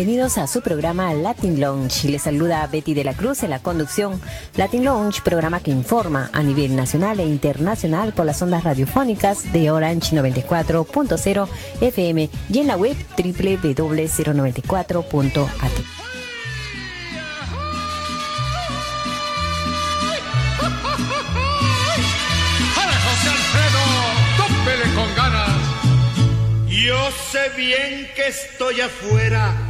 Bienvenidos a su programa Latin Lounge. Les saluda Betty de la Cruz en la conducción. Latin Lounge, programa que informa a nivel nacional e internacional por las ondas radiofónicas de Orange 94.0 FM y en la web www.094.at. con ganas. Yo sé bien que estoy afuera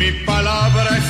mi palabra es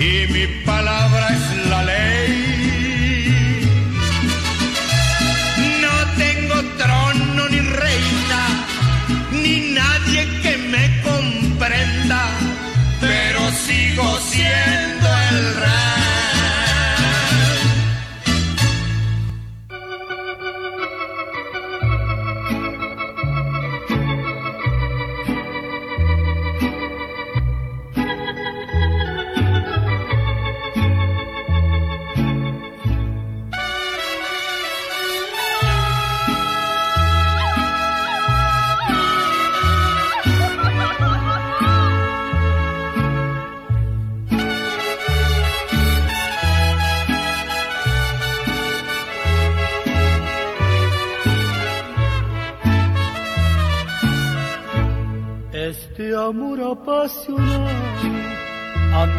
y mi palabra es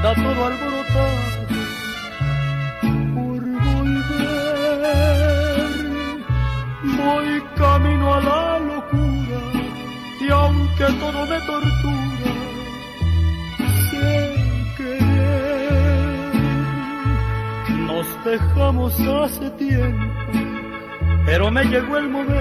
anda todo alborotado por volver. Voy camino a la locura y aunque todo me tortura, sé querer. Nos dejamos hace tiempo, pero me llegó el momento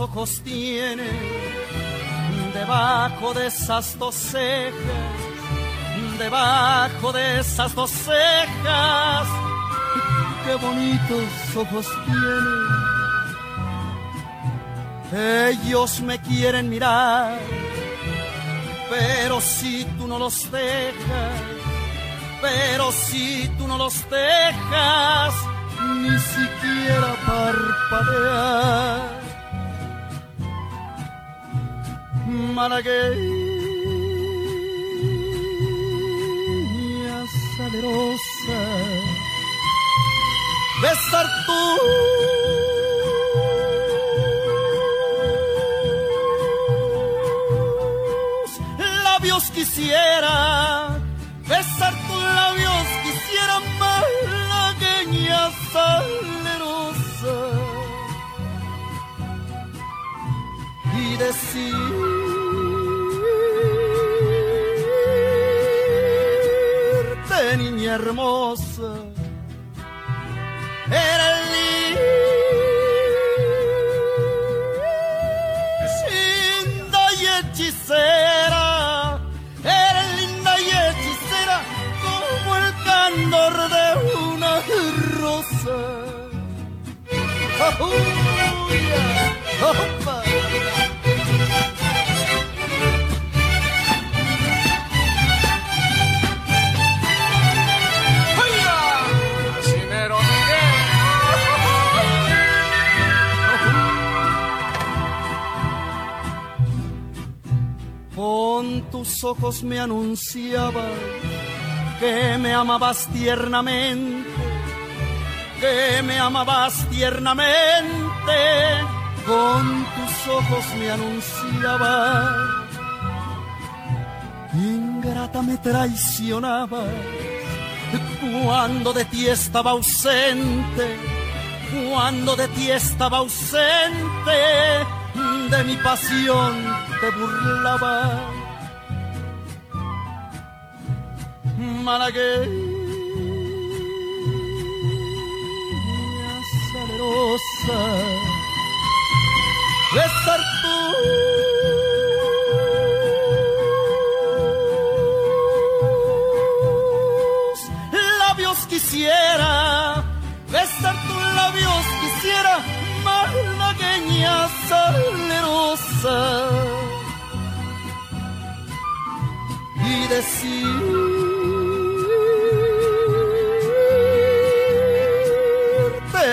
ojos tiene debajo de esas dos cejas, debajo de esas dos cejas. Qué bonitos ojos tiene. Ellos me quieren mirar, pero si tú no los dejas, pero si tú no los dejas, ni siquiera parpadear. Malagueña salerosa, besar tus labios quisiera, besar tus labios quisiera malagueña salerosa y decirte hermosa era linda y hechicera, era linda y hechicera como el candor de una rosa. Oh, yeah. Opa. Tus ojos me anunciabas que me amabas tiernamente, que me amabas tiernamente. Con tus ojos me anunciabas, ingrata me traicionabas cuando de ti estaba ausente, cuando de ti estaba ausente, de mi pasión te burlaba. Malagueña salerosa, besar tus labios quisiera, besar tus labios quisiera, malagueña salerosa. Y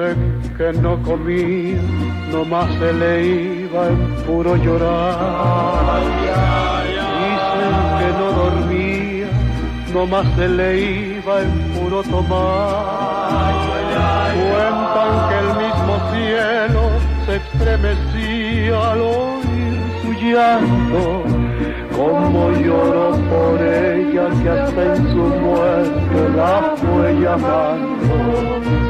Dicen que no comía, nomás se le iba en puro llorar. Dicen que no dormía, nomás se le iba en puro tomar. Cuentan que el mismo cielo se estremecía al oír su llanto. Como lloró por ella que hasta en su muerte la fue llamando.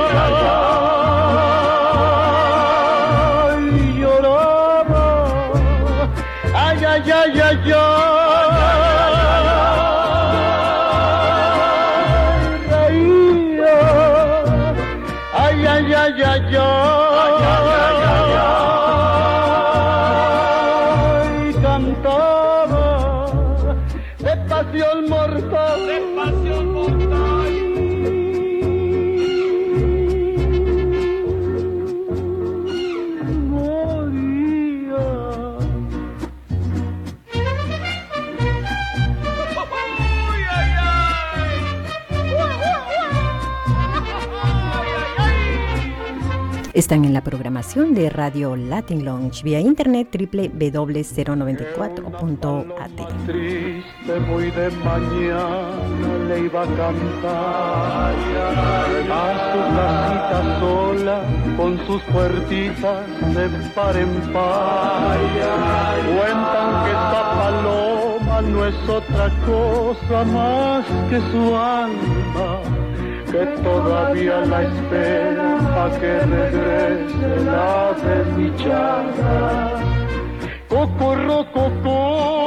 Están en la programación de Radio Latin Lounge vía internet www.094.at. Triste muy de mañana le iba a cantar a su casita sola con sus puertitas de par en par. Cuentan que esta paloma no es otra cosa más que su alma que todavía la espera a que regrese la desdichada. Cocorro, coco.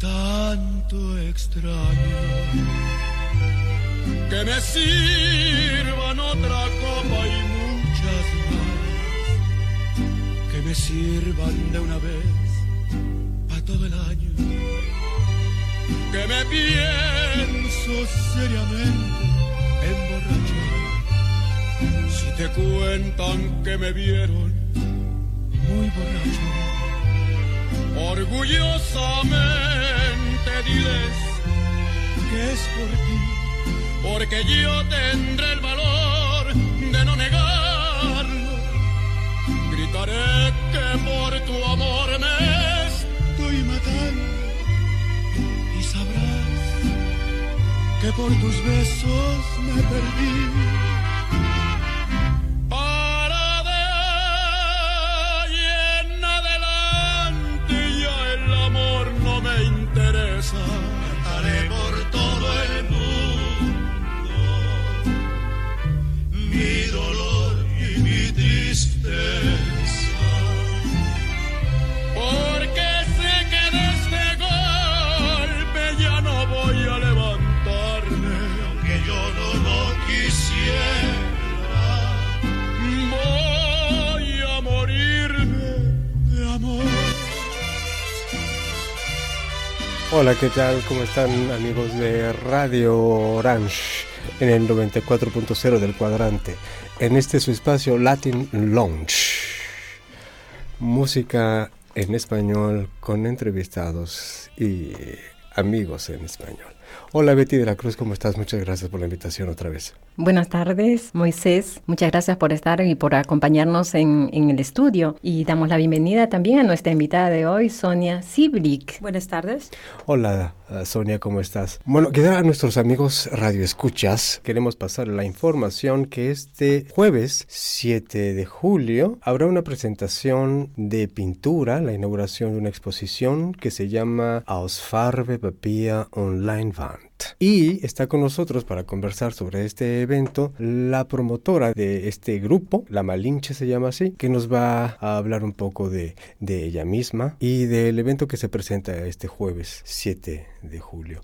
Tanto extraño. Que me sirvan otra copa y muchas más. Que me sirvan de una vez a todo el año. Que me pienso seriamente emborrachar. Si te cuentan que me vieron muy borracho, orgullosamente diles que es por ti, porque yo tendré el valor de no negarlo. Gritaré que por tu amor me estoy matando y sabrás que por tus besos me perdí. Hola, ¿qué tal? ¿Cómo están amigos de Radio Orange en el 94.0 del cuadrante? En este su espacio Latin Lounge. Música en español con entrevistados y amigos en español. Hola Betty de la Cruz, ¿cómo estás? Muchas gracias por la invitación otra vez. Buenas tardes, Moisés. Muchas gracias por estar y por acompañarnos en, el estudio. Y damos la bienvenida también a nuestra invitada de hoy, Sonia Siblik. Buenas tardes. Hola uh, Sonia, ¿cómo estás? Bueno, queda a nuestros amigos radioescuchas. Queremos pasar la información que este jueves 7 de julio habrá una presentación de pintura, la inauguración de una exposición que se llama Ausfarbe Papier Online Van. Y está con nosotros para conversar sobre este evento la promotora de este grupo, la Malinche se llama así, que nos va a hablar un poco de, de ella misma y del evento que se presenta este jueves 7 de julio.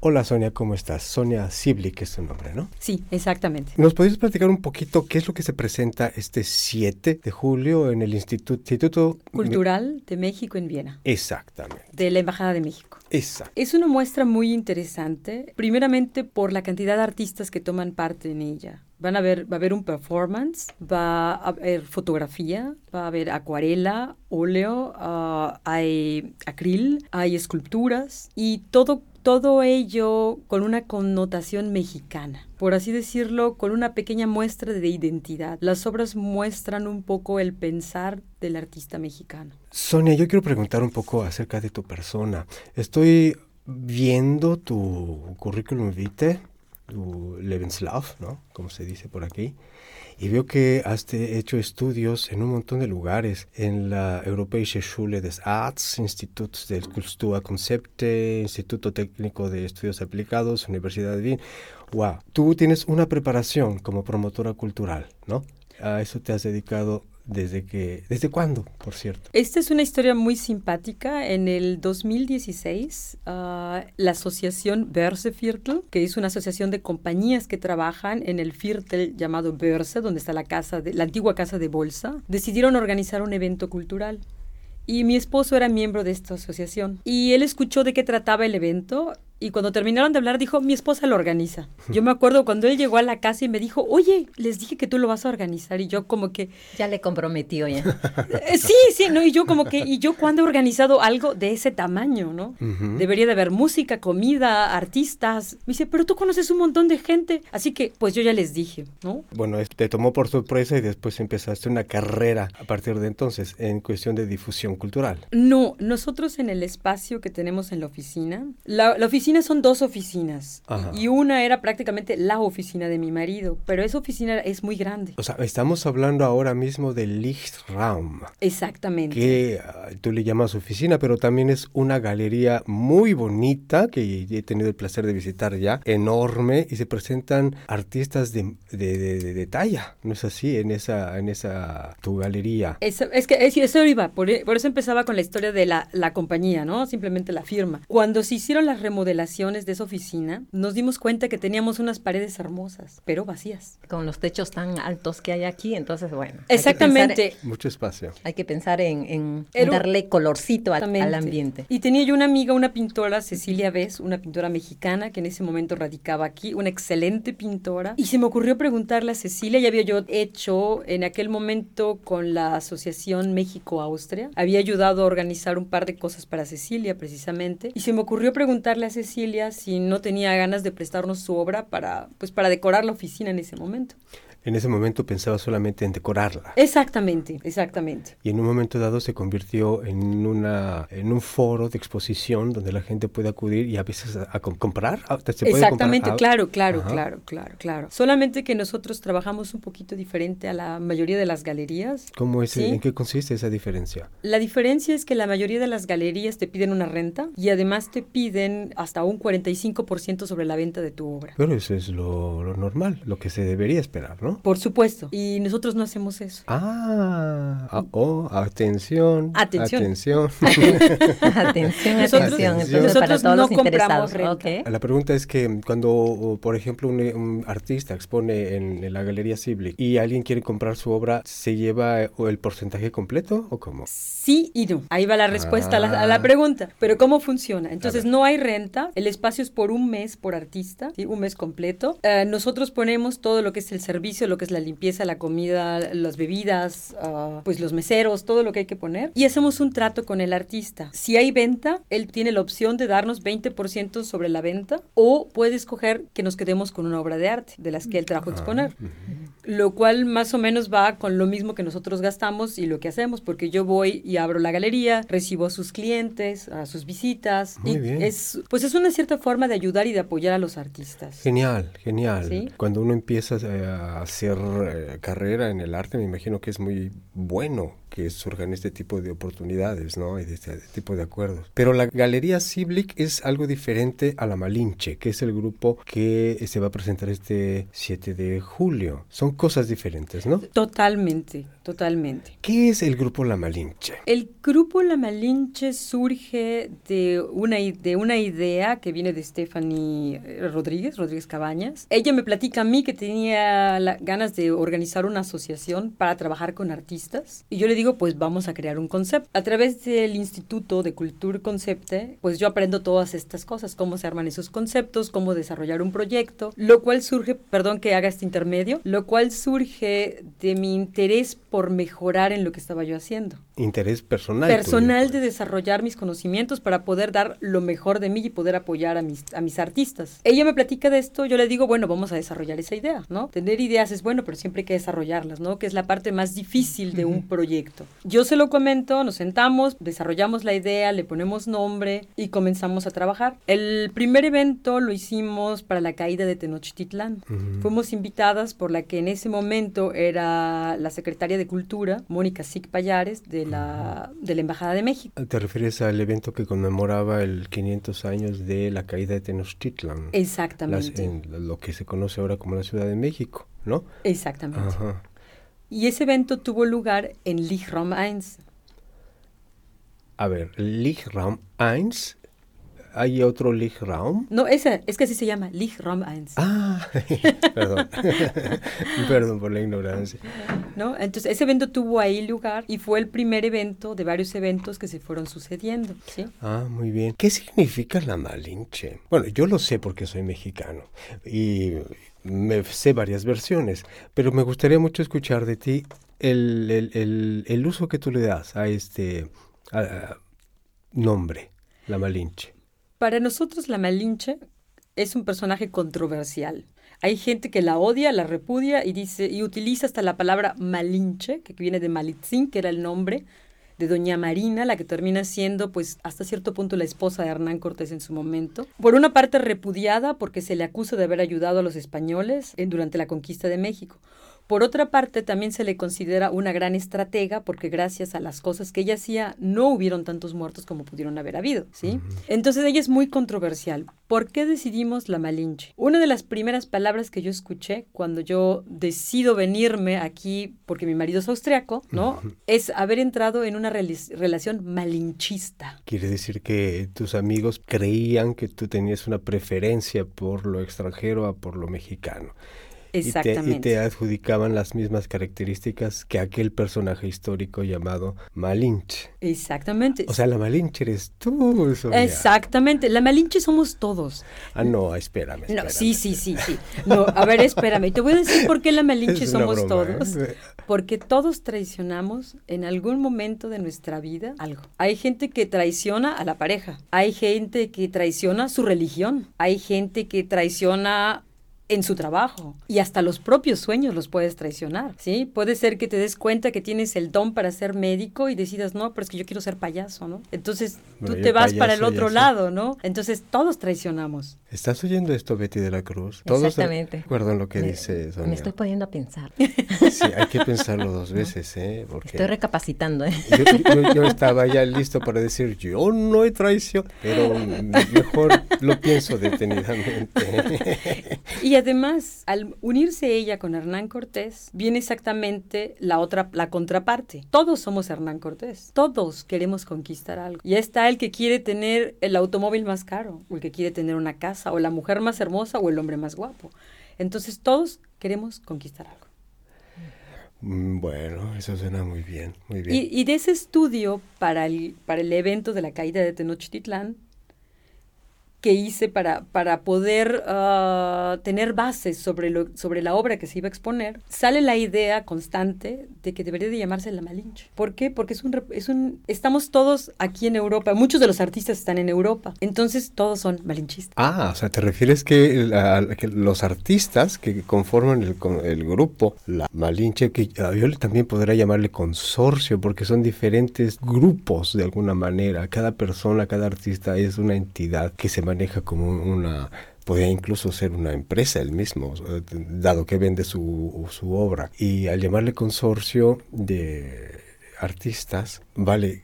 Hola Sonia, ¿cómo estás? Sonia Siblik es tu nombre, ¿no? Sí, exactamente. ¿Nos podrías platicar un poquito qué es lo que se presenta este 7 de julio en el Instituto, Instituto Cultural de México en Viena? Exactamente. De la Embajada de México. Exacto. Es una muestra muy interesante, primeramente por la cantidad de artistas que toman parte en ella. Van a ver, va a haber un performance, va a haber fotografía, va a haber acuarela, óleo, ah, hay acril, hay esculturas y todo todo ello con una connotación mexicana, por así decirlo, con una pequeña muestra de identidad. Las obras muestran un poco el pensar del artista mexicano. Sonia, yo quiero preguntar un poco acerca de tu persona. Estoy viendo tu currículum vitae, Lebenslauf, ¿no? Como se dice por aquí y veo que has hecho estudios en un montón de lugares, en la Europäische Schule des Arts, Institut del Kulturkonzepte, Instituto Técnico de Estudios Aplicados, Universidad de Wien. Wow, tú tienes una preparación como promotora cultural, ¿no? A eso te has dedicado desde que desde cuándo, por cierto. Esta es una historia muy simpática. En el 2016, ah, la asociación Börseviertel, que es una asociación de compañías que trabajan en el Viertel llamado Börse, donde está la casa de la antigua casa de bolsa, decidieron organizar un evento cultural. Y mi esposo era miembro de esta asociación. Y él escuchó de qué trataba el evento y cuando terminaron de hablar, dijo, mi esposa lo organiza. Yo me acuerdo cuando él llegó a la casa y me dijo, oye, les dije que tú lo vas a organizar. Y yo como que... Ya le comprometió ya. Eh, sí, sí, ¿no? Y yo como que, ¿y yo cuándo he organizado algo de ese tamaño, no? Debería de haber música, comida, artistas. Me dice, pero tú conoces un montón de gente. Así que, pues yo ya les dije, ¿no? Bueno, te tomó por sorpresa y después empezaste una carrera a partir de entonces en cuestión de difusión cultural. No, nosotros en el espacio que tenemos en la oficina, la, la oficina son dos oficinas y una era prácticamente la oficina de mi marido, pero esa oficina es muy grande. O sea, estamos hablando ahora mismo del Lichtraum. Exactamente. Que ah, tú le llamas oficina, pero también es una galería muy bonita que he tenido el placer de visitar ya, enorme, y se presentan artistas de, de, talla, ¿no es así? En esa, en esa tu galería. es que eso iba, por, por, eso empezaba con la historia de la, la compañía, ¿no? Simplemente la firma. Cuando se hicieron las remodelaciones, de esa oficina, nos dimos cuenta que teníamos unas paredes hermosas, pero vacías. Con los techos tan altos que hay aquí, entonces, bueno. Exactamente. Mucho espacio. Hay que pensar en, darle colorcito al, al, ambiente. Y tenía yo una amiga, una pintora, Cecilia Vez, una pintora mexicana que en ese momento radicaba aquí, una excelente pintora. Y se me ocurrió preguntarle a Cecilia, ya había yo hecho en aquel momento con la Asociación México-Austria, había ayudado a organizar un par de cosas para Cecilia precisamente. Y se me ocurrió preguntarle a Cecilia, Cecilia si no tenía ganas de prestarnos su obra para, pues, para decorar la oficina en ese momento en ese momento pensaba solamente en decorarla. Exactamente, exactamente. Y en un momento dado se convirtió en, una, en un foro de exposición donde la gente puede acudir y a veces a, comprar. Exactamente, claro, claro, claro, claro, claro. Solamente que nosotros trabajamos un poquito diferente a la mayoría de las galerías. ¿Cómo es? ¿En qué consiste esa diferencia? La diferencia es que la mayoría de las galerías te piden una renta y además te piden hasta un 45% sobre la venta de tu obra. Pero eso es lo, lo normal, lo que se debería esperar, ¿no? Por supuesto. Y nosotros no hacemos eso. Ah, ah oh, atención. Atención. Atención. atención, Nosotros- atención. Entonces, nosotros para todos no los compramos interesados. La pregunta es que cuando, por ejemplo, un, un artista expone en, en la Galería Ciblic y alguien quiere comprar su obra, ¿se lleva el porcentaje completo o cómo? Sí y no. Ahí va la respuesta a, la, a la Ah. pregunta. Pero ¿cómo funciona? Entonces no hay renta, el espacio es por un mes por artista, ¿sí? un mes completo. Eh, nosotros ponemos todo lo que es el servicio, lo que es la limpieza, la comida, las bebidas, ah, pues los meseros, todo lo que hay que poner. Y hacemos un trato con el artista. Si hay venta, él tiene la opción de darnos 20% sobre la venta o puede escoger que nos quedemos con una obra de arte de las que él trajo a exponer lo cual más o menos va con lo mismo que nosotros gastamos y lo que hacemos, porque yo voy y abro la galería, recibo a sus clientes, a sus visitas, Muy y bien. es pues es una cierta forma de ayudar y de apoyar a los artistas. Genial, genial. Sí. Cuando uno empieza eh, a hacer eh, carrera en el arte, me imagino que es muy bueno que surjan este tipo de oportunidades, ¿no? Y de este tipo de acuerdos. Pero la Galería Ciblic es algo diferente a la Malinche, que es el grupo que se va a presentar este 7 de julio. Son cosas diferentes, ¿no? Totalmente, totalmente. ¿Qué es el grupo La Malinche? El grupo La Malinche surge de una, de una idea que viene de Stephanie eh, Rodríguez, Rodríguez Cabañas. Ella me platica a mí que tenía la- ganas de organizar una asociación para trabajar con artistas. Y yo le digo, pues vamos a crear un concepto. A través del Instituto de Cultura Concepte, pues yo aprendo todas estas cosas, cómo se arman esos conceptos, cómo desarrollar un proyecto, lo cual surge, perdón que haga este intermedio, lo cual surge de mi interés por mejorar en lo que estaba yo haciendo Interés personal. personal tuyo. de desarrollar mis conocimientos para poder dar lo mejor de mí y poder apoyar a mis, a mis artistas. Ella me platica de esto, yo le digo, bueno, vamos a desarrollar esa idea, ¿no? Tener ideas es bueno, pero siempre hay que desarrollarlas, ¿no? Que es la parte más difícil de un proyecto. Yo se lo comento, nos sentamos, desarrollamos la idea, le ponemos nombre y comenzamos a trabajar. El primer evento lo hicimos para la caída de Tenochtitlán. Fuimos invitadas por la que en ese momento era la secretaria de Cultura, Mónica Sic Payares, de la, de la Embajada de México. ¿Te refieres al evento que conmemoraba el 500 años de la caída de Tenochtitlan? Las- Exactamente. en lo que se conoce ahora como la Ciudad de México, ¿no? Exactamente. Ajá. Y ese evento tuvo lugar en Lichraum 1. A ver, Lichraum 1, ¿hay otro Lichraum? No, esa, es que así se llama, Lichraum 1. Ah, perdón, perdón por la ignorancia. ¿no? Entonces, ese evento tuvo ahí lugar y fue el primer evento de varios eventos que se fueron sucediendo, ¿sí? Ah, muy bien. ¿Qué significa la Malinche? Bueno, yo lo sé porque soy mexicano y me sé varias versiones, pero me gustaría mucho escuchar de ti el, el- el- el uso que tú le das a este a- a nombre, la Malinche. Para nosotros la Malinche es un personaje controversial. Hay gente que la odia, la repudia y dice y utiliza hasta la palabra Malinche, que viene de Malitzin, que era el nombre de doña Marina, la que termina siendo pues hasta cierto punto la esposa de Hernán Cortés en su momento. Por una parte repudiada porque se le acusa de haber ayudado a los españoles durante la conquista de México. Por otra parte, también se le considera una gran estratega porque gracias a las cosas que ella hacía no hubieron tantos muertos como pudieron haber habido, ¿sí? Entonces ella es muy controversial. ¿Por qué decidimos la Malinche? Una de las primeras palabras que yo escuché cuando yo decido venirme aquí porque mi marido es austriaco, ¿no? Es haber entrado en una relación malinchista. Quiere decir que tus amigos creían que tú tenías una preferencia por lo extranjero a por lo mexicano. Y te, y Exactamente. te adjudicaban las mismas características que aquel personaje histórico llamado Malinche. Exactamente. O sea, la Malinche eres tú, Sonia. Exactamente. La Malinche somos todos. Ah, no, espérame. No, sí, sí, sí, sí. No, a ver, espérame. Te voy a decir por qué la Malinche Es somos broma, todos. ¿eh? Porque todos traicionamos en algún momento de nuestra vida algo. Hay gente que traiciona a la pareja. Hay gente que traiciona su religión. Hay gente que traiciona en su trabajo y hasta los propios sueños los puedes traicionar, ¿sí? Puede ser que te des cuenta que tienes el don para ser médico y decidas, no, pero es que yo quiero ser payaso, ¿no? Entonces tú te vas para el otro lado, ¿no? Entonces todos traicionamos. ¿Estás oyendo esto, Betty de la Cruz? Todos Exactamente. recuerdan lo que Me- dice Sonia. Me estoy poniendo a pensar. Sí, hay que pensarlo dos veces, ¿eh? Porque Estoy recapacitando. ¿eh? yo, yo- yo estaba ya listo para decir, yo no he traición, pero mejor lo pienso detenidamente. Y además, al unirse ella con Hernán Cortés, viene exactamente la otra, la contraparte. Todos somos Hernán Cortés. Todos queremos conquistar algo. Y está el que quiere tener el automóvil más caro, o el que quiere tener una casa, o la mujer más hermosa, o el hombre más guapo. Entonces todos queremos conquistar algo. Mm, bueno, eso suena muy bien, muy bien. Y, y, de ese estudio para el, para el evento de la caída de Tenochtitlán, que hice para, para poder uh, tener bases sobre, lo, sobre la obra que se iba a exponer, sale la idea constante de que debería de llamarse La Malinche. ¿Por qué? Porque es un, es un... Estamos todos aquí en Europa, muchos de los artistas están en Europa, entonces todos son malinchistas. Ah, o sea, ¿te refieres que, la, que los artistas que conforman el, el, grupo, la Malinche, que yo también podría llamarle consorcio, porque son diferentes grupos de alguna manera, cada persona, cada artista es una entidad que se maneja como una podría incluso ser una empresa el mismo, dado que vende su, su obra. Y al llamarle consorcio de artistas, vale,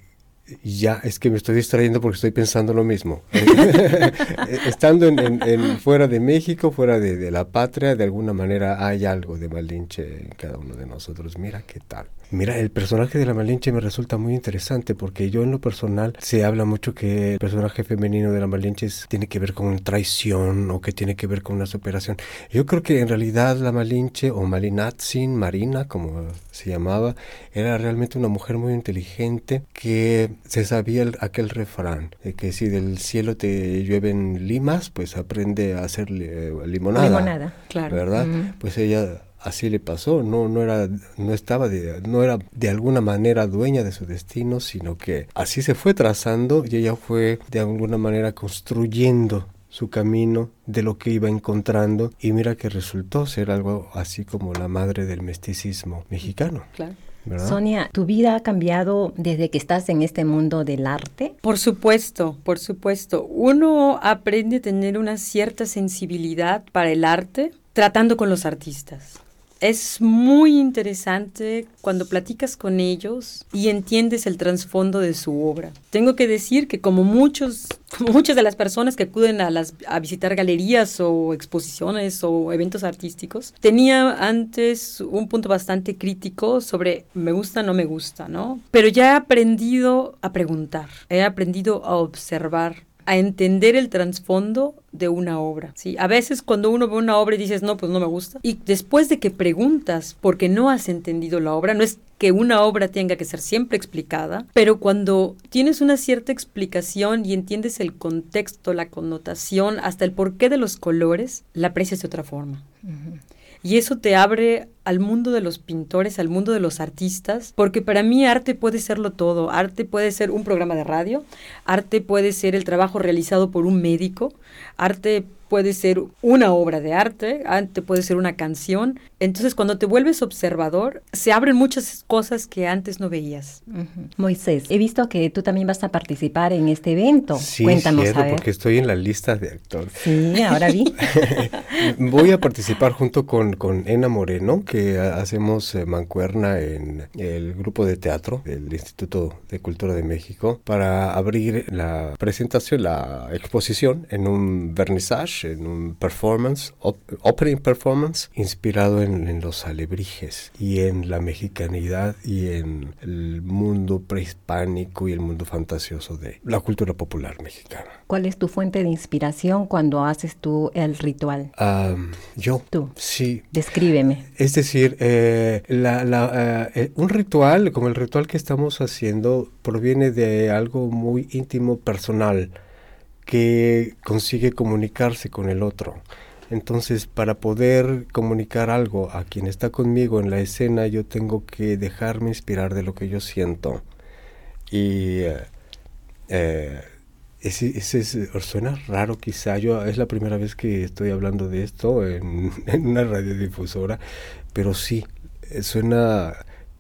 ya, es que me estoy distrayendo porque estoy pensando lo mismo. Estando en, en, fuera de México, fuera de, de, la patria, de alguna manera hay algo de Malinche en cada uno de nosotros. Mira qué tal. Mira, el personaje de la Malinche me resulta muy interesante porque yo en lo personal se habla mucho que el personaje femenino de la Malinche tiene que ver con traición o que tiene que ver con una superación. Yo creo que en realidad la Malinche o Malinatzin, Marina, como se llamaba, era realmente una mujer muy inteligente que se sabía el, aquel refrán, de que si del cielo te llueven limas, pues aprende a hacer eh, limonada. Limonada, claro. ¿Verdad? Mm. Pues ella así le pasó, no, no era, no estaba de, no era de alguna manera dueña de su destino, sino que así se fue trazando y ella fue de alguna manera construyendo su camino de lo que iba encontrando y mira que resultó ser algo así como la madre del mesticismo mexicano. Claro. ¿verdad? Sonia, ¿tu vida ha cambiado desde que estás en este mundo del arte? Por supuesto, por supuesto. Uno aprende a tener una cierta sensibilidad para el arte tratando con los artistas. Es muy interesante cuando platicas con ellos y entiendes el trasfondo de su obra. Tengo que decir que como muchos, como muchas de las personas que acuden a, las, a visitar galerías o exposiciones o eventos artísticos, tenía antes un punto bastante crítico sobre me gusta, no me gusta, ¿no? Pero ya he aprendido a preguntar, he aprendido a observar a entender el trasfondo de una obra. ¿sí? A veces cuando uno ve una obra y dices, no, pues no me gusta. Y después de que preguntas porque no has entendido la obra, no es que una obra tenga que ser siempre explicada, pero cuando tienes una cierta explicación y entiendes el contexto, la connotación, hasta el porqué de los colores, la aprecias de otra forma. Y eso te abre al mundo de los pintores, al mundo de los artistas, porque para mí arte puede serlo todo. Arte puede ser un programa de radio, arte puede ser el trabajo realizado por un médico, arte puede ser una obra de arte, arte puede ser una canción. Entonces, cuando te vuelves observador, se abren muchas cosas que antes no veías. Uh -huh. Moisés, he visto que tú también vas a participar en este evento. Sí, Cuéntanos, cierto, a ver. porque estoy en la lista de actores. Sí, ahora vi. Voy a participar junto con, con Ena Moreno, que hacemos eh, mancuerna en el grupo de teatro del Instituto de Cultura de México, para abrir la presentación, la exposición en un vernissage, en un performance, op opening performance, inspirado en, en, los alebrijes y en la mexicanidad y en el mundo prehispánico y el mundo fantasioso de la cultura popular mexicana. ¿Cuál es tu fuente de inspiración cuando haces tú el ritual? Um, yo. Tú. Sí. Descríbeme. Es decir, eh, la, la, uh, un ritual, como el ritual que estamos haciendo, proviene de algo muy íntimo, personal que consigue comunicarse con el otro. Entonces, para poder comunicar algo a quien está conmigo en la escena, yo tengo que dejarme inspirar de lo que yo siento. Y eh, eh, ese, ese, ese, suena raro quizá, yo es la primera vez que estoy hablando de esto en, en una radiodifusora, pero sí, suena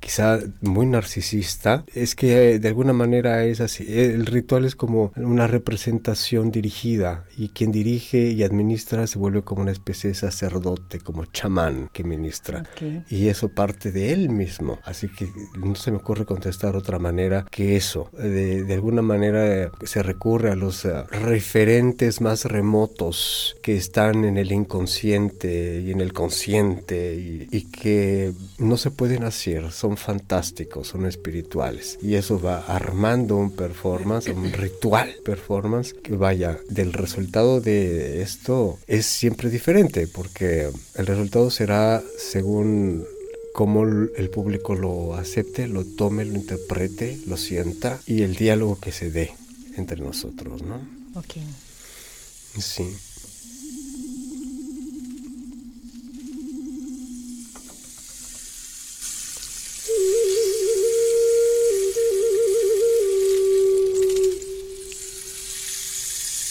quizá muy narcisista, es que de alguna manera es así. El ritual es como una representación dirigida y quien dirige y administra se vuelve como una especie de sacerdote, como chamán que ministra. Y eso parte de él mismo. Así que no se me ocurre contestar otra manera que eso. De, alguna manera se recurre a los eh, referentes más remotos que están en el inconsciente y en el consciente y, que no se pueden hacer, son fantásticos, son espirituales. Y eso va armando un performance, un ritual performance que vaya, del resultado de esto es siempre diferente porque el resultado será según cómo el público lo acepte, lo tome, lo interprete, lo sienta y el diálogo que se dé entre nosotros, ¿no? Ok. Sí.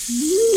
mm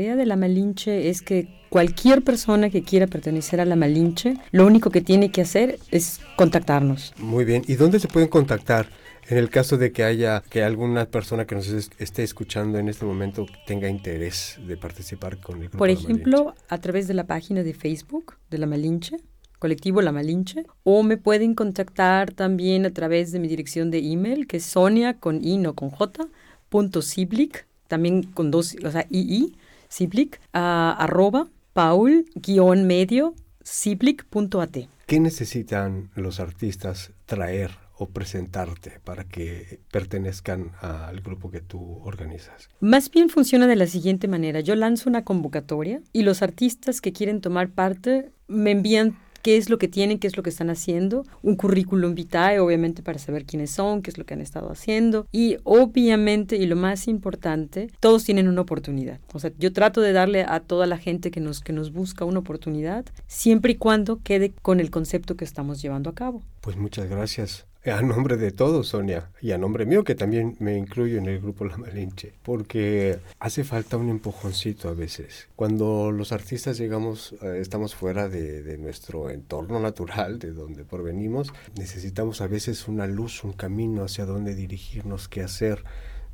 idea de la Malinche es que cualquier persona que quiera pertenecer a la Malinche, lo único que tiene que hacer es contactarnos. Muy bien. ¿Y dónde se pueden contactar? En el caso de que haya que alguna persona que nos esté escuchando en este momento tenga interés de participar con el grupo Por ejemplo, a través de la página de Facebook de la Malinche, colectivo La Malinche, o me pueden contactar también a través de mi dirección de email, que es sonia con i no con j, punto ciblic, también con dos, o sea, ii, ciblic, arroba paul guion medio ciblic.at. ¿Qué necesitan los artistas traer o presentarte para que pertenezcan al grupo que tú organizas? Más bien funciona de la siguiente manera. Yo lanzo una convocatoria y los artistas que quieren tomar parte me envían qué es lo que tienen, qué es lo que están haciendo, un currículum vitae, obviamente, para saber quiénes son, qué es lo que han estado haciendo. Y obviamente, y lo más importante, todos tienen una oportunidad. O sea, yo trato de darle a toda la gente que nos, que nos busca una oportunidad, siempre y cuando quede con el concepto que estamos llevando a cabo. Pues muchas gracias. A nombre de todos, Sonia, y a nombre mío, que también me incluyo en el grupo La Malinche, porque hace falta un empujoncito a veces. Cuando los artistas llegamos, eh, estamos fuera de, de, nuestro entorno natural, de donde provenimos, necesitamos a veces una luz, un camino hacia dónde dirigirnos, qué hacer,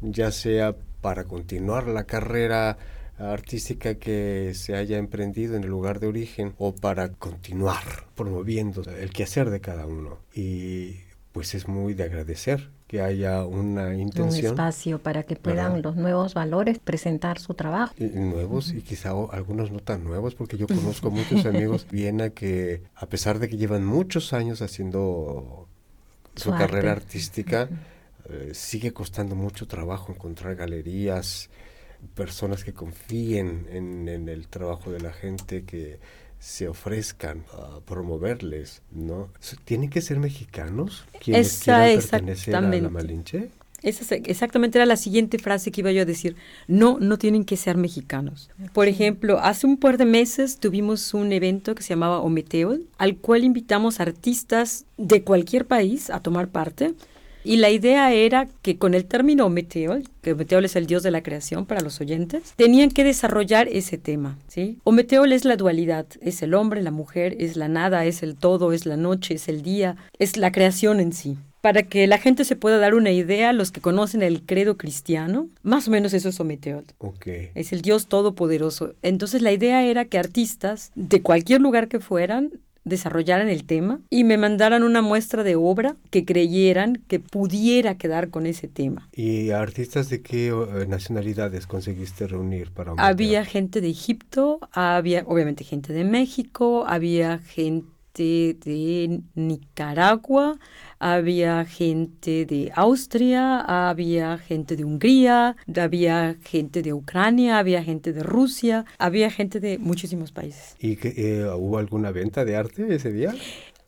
ya sea para continuar la carrera artística que se haya emprendido en el lugar de origen o para continuar promoviendo el quehacer de cada uno. Y pues es muy de agradecer que haya una intención. Un espacio para que puedan los nuevos valores presentar su trabajo. Y, nuevos y quizá algunos no tan nuevos, porque yo conozco muchos amigos Viena que a pesar de que llevan muchos años haciendo su, carrera artística, eh, sigue costando mucho trabajo encontrar galerías, personas que confíen en, en el trabajo de la gente, que se ofrezcan a promoverles, ¿no? ¿Tienen que ser mexicanos quienes Esa, quieran pertenecer a la Malinche? Esa exactamente era la siguiente frase que iba yo a decir. No, no tienen que ser mexicanos. Por ejemplo, hace un par de meses tuvimos un evento que se llamaba Ometeol, al cual invitamos artistas de cualquier país a tomar parte. Y la idea era que con el término Ometeol, que Ometeol es el dios de la creación para los oyentes, tenían que desarrollar ese tema, ¿sí? Ometeol es la dualidad, es el hombre, la mujer, es la nada, es el todo, es la noche, es el día, es la creación en sí. Para que la gente se pueda dar una idea, los que conocen el credo cristiano, más o menos eso es Ometeol. Okay. Es el Dios todopoderoso. Entonces la idea era que artistas de cualquier lugar que fueran desarrollaran el tema y me mandaran una muestra de obra que creyeran que pudiera quedar con ese tema. ¿Y artistas de qué eh, nacionalidades conseguiste reunir para Había gente de Egipto, había obviamente gente de México, había gente de Nicaragua, había gente de Austria, había gente de Hungría, había gente de Ucrania, había gente de Rusia, había gente de muchísimos países. ¿Y eh, hubo alguna venta de arte ese día?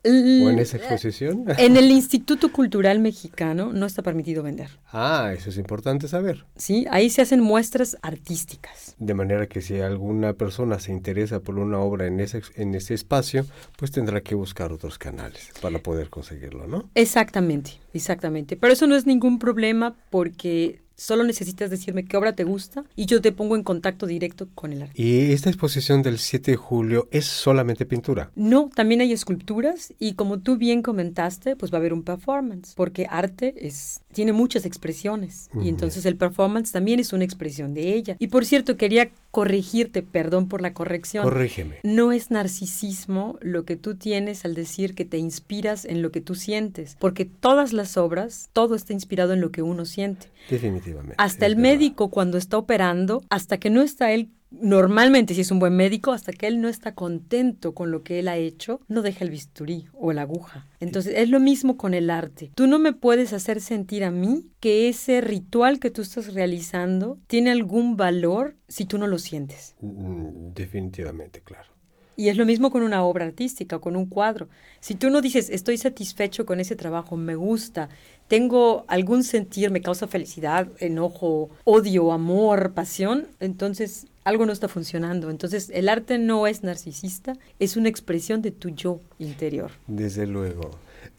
¿O en esa exposición? En el Instituto Cultural Mexicano no está permitido vender. Ah, eso es importante saber. Sí, ahí se hacen muestras artísticas. De manera que si alguna persona se interesa por una obra en ese, en ese espacio, pues tendrá que buscar otros canales para poder conseguirlo, ¿no? Exactamente, exactamente. Pero eso no es ningún problema porque Solo necesitas decirme qué obra te gusta y yo te pongo en contacto directo con el artista. ¿Y esta exposición del 7 de julio es solamente pintura? No, también hay esculturas y como tú bien comentaste, pues va a haber un performance, porque arte es tiene muchas expresiones y entonces el performance también es una expresión de ella. Y por cierto, quería corregirte, perdón por la corrección. Corrígeme. No es narcisismo lo que tú tienes al decir que te inspiras en lo que tú sientes, porque todas las obras, todo está inspirado en lo que uno siente. Definitivamente. Hasta el médico cuando está operando, hasta que no está él normalmente si es un buen médico, hasta que él no está contento con lo que él ha hecho, no deja el bisturí o la aguja. Entonces es lo mismo con el arte. Tú no me puedes hacer sentir a mí que ese ritual que tú estás realizando tiene algún valor si tú no lo sientes. Mm, definitivamente, claro. Y es lo mismo con una obra artística con un cuadro. Si tú no dices, estoy satisfecho con ese trabajo, me gusta, tengo algún sentir, me causa felicidad, enojo, odio, amor, pasión, entonces algo no está funcionando. Entonces, el arte no es narcisista, es una expresión de tu yo interior. Desde luego.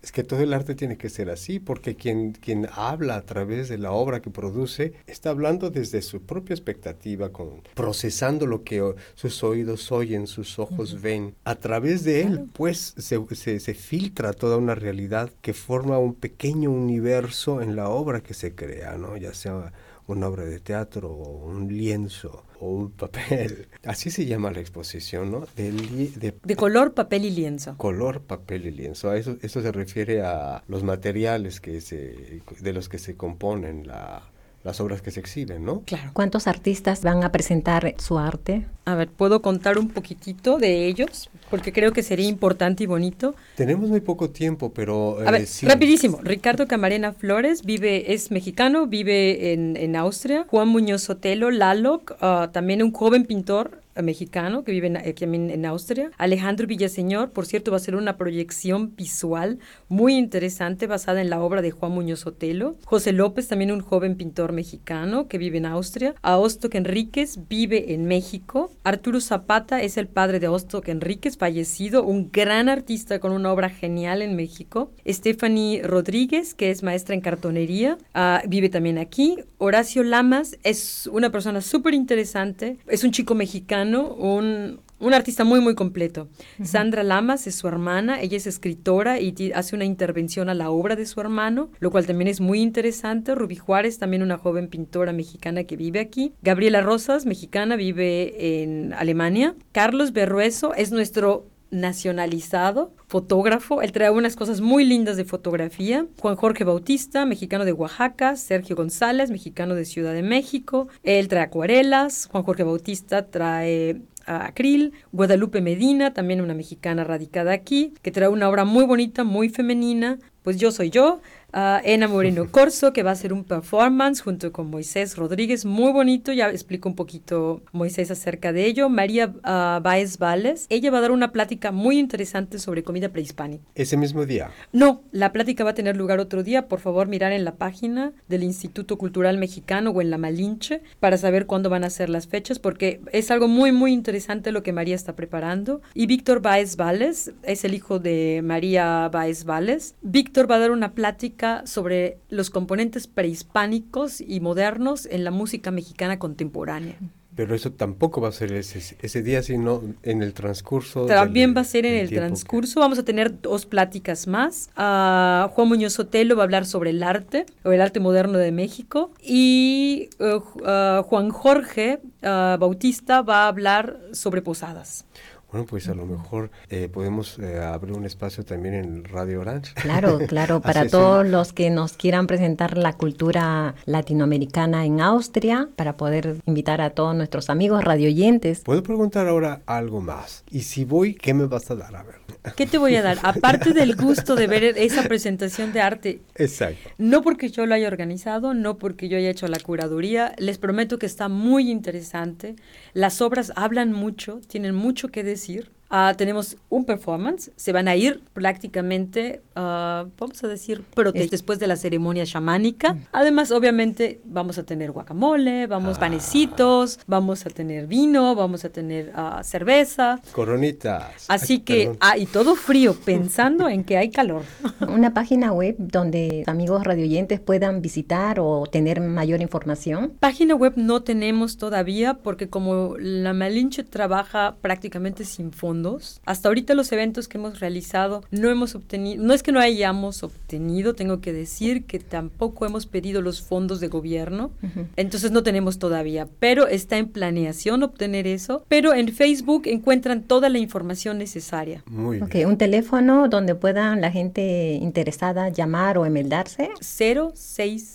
Es que todo el arte tiene que ser así, porque quien, quien habla a través de la obra que produce está hablando desde su propia expectativa, con, procesando lo que sus oídos oyen, sus ojos ven. A través de él, pues, se, se, se filtra toda una realidad que forma un pequeño universo en la obra que se crea, ¿no? Ya sea una obra de teatro o un lienzo o un papel. Así se llama la exposición, ¿no? De, de, de color, papel y lienzo. Color, papel y lienzo. Eso, eso se refiere a los materiales que se, de los que se componen la, las obras que se exhiben, ¿no? Claro. ¿Cuántos artistas van a presentar su arte? A ver, ¿puedo contar un poquitito de ellos? Porque creo que sería importante y bonito. Tenemos muy poco tiempo, pero... a ver, eh, sí. rapidísimo. Ricardo Camarena Flores vive, es mexicano, vive en, en Austria. Juan Muñoz Sotelo, Laloc, uh, también un joven pintor, mexicano que vive en, aquí en, Austria. Alejandro Villaseñor, por cierto, va a ser una proyección visual muy interesante basada en la obra de Juan Muñoz Otelo. José López, también un joven pintor mexicano que vive en Austria. Aostoc Enríquez vive en México. Arturo Zapata es el padre de Aostoc Enríquez, fallecido, un gran artista con una obra genial en México. Stephanie Rodríguez, que es maestra en cartonería, uh, vive también aquí. Horacio Lamas es una persona súper interesante, es un chico mexicano un, un artista muy, muy completo. Sandra Lamas es su hermana, ella es escritora y hace una intervención a la obra de su hermano, lo cual también es muy interesante. Ruby Juárez, también una joven pintora mexicana que vive aquí. Gabriela Rosas, mexicana, vive en Alemania. Carlos Berrueso es nuestro nacionalizado, fotógrafo. Él trae unas cosas muy lindas de fotografía. Juan Jorge Bautista, mexicano de Oaxaca. Sergio González, mexicano de Ciudad de México. Él trae acuarelas. Juan Jorge Bautista trae acril, Guadalupe Medina, también una mexicana radicada aquí, que trae una obra muy bonita, muy femenina, pues yo soy yo, uh, Ena Moreno Corso, que va a hacer un performance junto con Moisés Rodríguez, muy bonito, ya explico un poquito Moisés acerca de ello. María uh, Baez Vales, ella va a dar una plática muy interesante sobre comida prehispánica. ¿Ese mismo día? No, la plática va a tener lugar otro día, por favor mirar en la página del Instituto Cultural Mexicano o en la Malinche para saber cuándo van a ser las fechas, porque es algo muy, muy interesante lo que María está preparando. Y Víctor Baez Vales es el hijo de María Baez Vales. Víctor va a dar una plática sobre los componentes prehispánicos y modernos en la música mexicana contemporánea. Pero eso tampoco va a ser ese, ese día, sino en el transcurso. También va a ser en el transcurso. Vamos a tener dos pláticas más. Uh, Juan Muñoz Sotelo va a hablar sobre el arte, o el arte moderno de México. Y uh, uh, Juan Jorge Bautista va a hablar sobre posadas. Bueno, pues a lo mejor eh, podemos eh, abrir un espacio también en Radio Orange. Claro, claro, para todos los que nos quieran presentar la cultura latinoamericana en Austria, para poder invitar a todos nuestros amigos radioyentes. Puedo preguntar ahora algo más. Y si voy, ¿qué me vas a dar? A ver. ¿Qué te voy a dar? Aparte del gusto de ver esa presentación de arte. Exacto. No porque yo lo haya organizado, no porque yo haya hecho la curaduría, les prometo que está muy interesante. Las obras hablan mucho, tienen mucho que decir. plezier. Uh, tenemos un performance, se van a ir prácticamente, uh, vamos a decir, pero después de la ceremonia chamánica. Además, obviamente, vamos a tener guacamole, vamos ah. panecitos, vamos a tener vino, vamos a tener uh, cerveza. Coronitas. Así que, ah, y todo frío, pensando en que hay calor. Una página web donde amigos radioyentes puedan visitar o tener mayor información. Página web no tenemos todavía porque como la Malinche trabaja prácticamente sin fondo, hasta ahorita los eventos que hemos realizado no hemos obtenido, no es que no hayamos obtenido, tengo que decir que tampoco hemos pedido los fondos de gobierno, entonces no tenemos todavía, pero está en planeación obtener eso, pero en Facebook encuentran toda la información necesaria. Muy bien. un teléfono donde puedan la gente interesada llamar o emeldarse.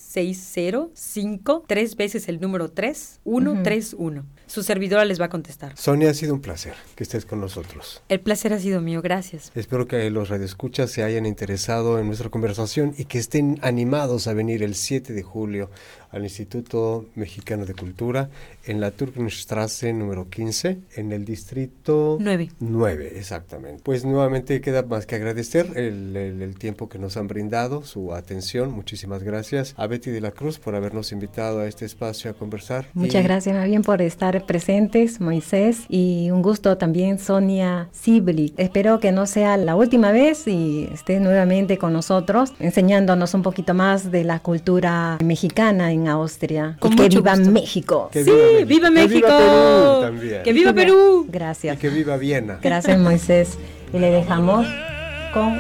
06605, tres veces el número 3, 131 su servidora les va a contestar. Sonia, ha sido un placer que estés con nosotros. El placer ha sido mío, gracias. Espero que los radioescuchas se hayan interesado en nuestra conversación y que estén animados a venir el 7 de julio al Instituto Mexicano de Cultura en la Turkenstrasse número 15, en el distrito 9. 9, exactamente. Pues nuevamente queda más que agradecer el, el, el, tiempo que nos han brindado, su atención. Muchísimas gracias a Betty de la Cruz por habernos invitado a este espacio a conversar. Muchas y... gracias, más bien, por estar presentes, Moisés, y un gusto también Sonia Sibli. Espero que no sea la última vez y estés nuevamente con nosotros, enseñándonos un poquito más de la cultura mexicana en Austria. Con que viva gusto. México. Que Sí, viva México. Que viva Perú también. Que viva Perú. Y Gracias. que viva Viena. Gracias, Moisés. Y le dejamos con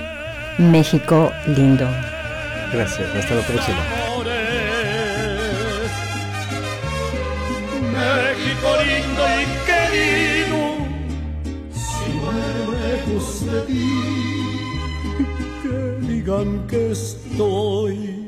México lindo. Gracias. Hasta la próxima. México lindo y querido, si muero lejos de ti, que digan que estoy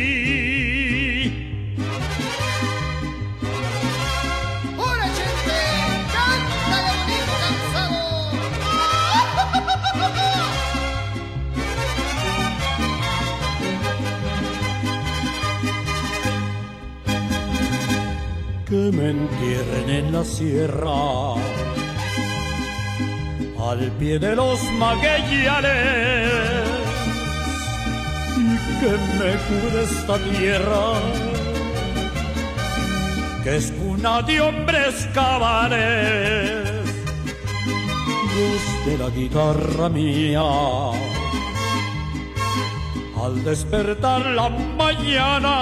Que me entierren en la sierra, al pie de los maguellanes, y que me cubra esta tierra, que es cuna de hombres cabanes, voz de la guitarra mía. Al despertar la mañana,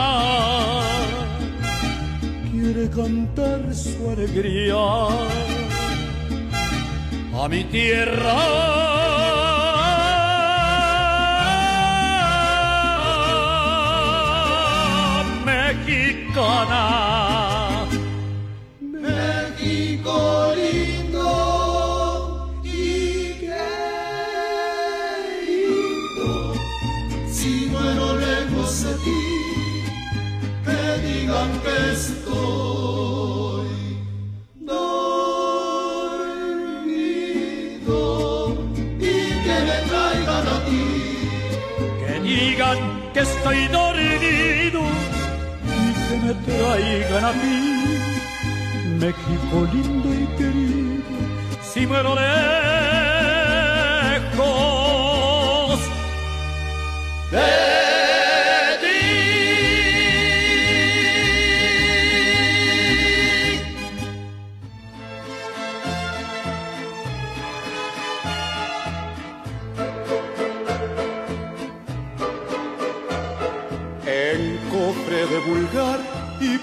quiere cantar su alegría a mi tierra mexicana. Traigan a ti, México lindo y querido, si muero lejos. de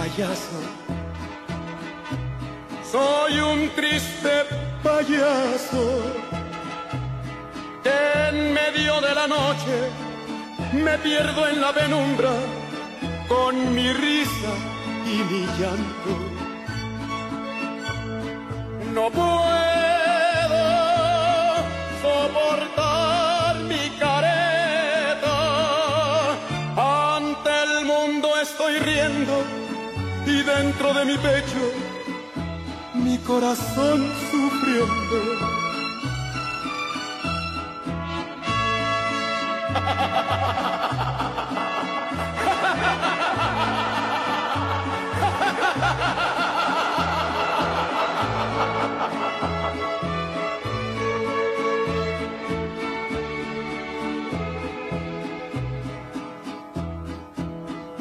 Payaso, soy un triste payaso en medio de la noche me pierdo en la penumbra con mi risa y mi llanto. No puedo y dentro de mi pecho mi corazón sufriendo.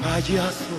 Payaso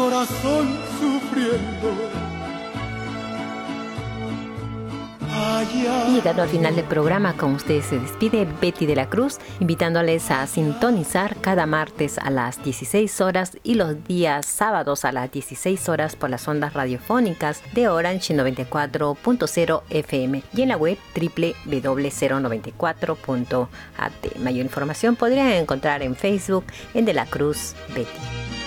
corazón sufriendo. Y llegando al final del programa, con ustedes se despide Betty de la Cruz, invitándoles a sintonizar cada martes a las 16 horas y los días sábados a las 16 horas por las ondas radiofónicas de Orange 94.0 FM y en la web www.094.at. Mayor información podrían encontrar en Facebook en De la Cruz Betty.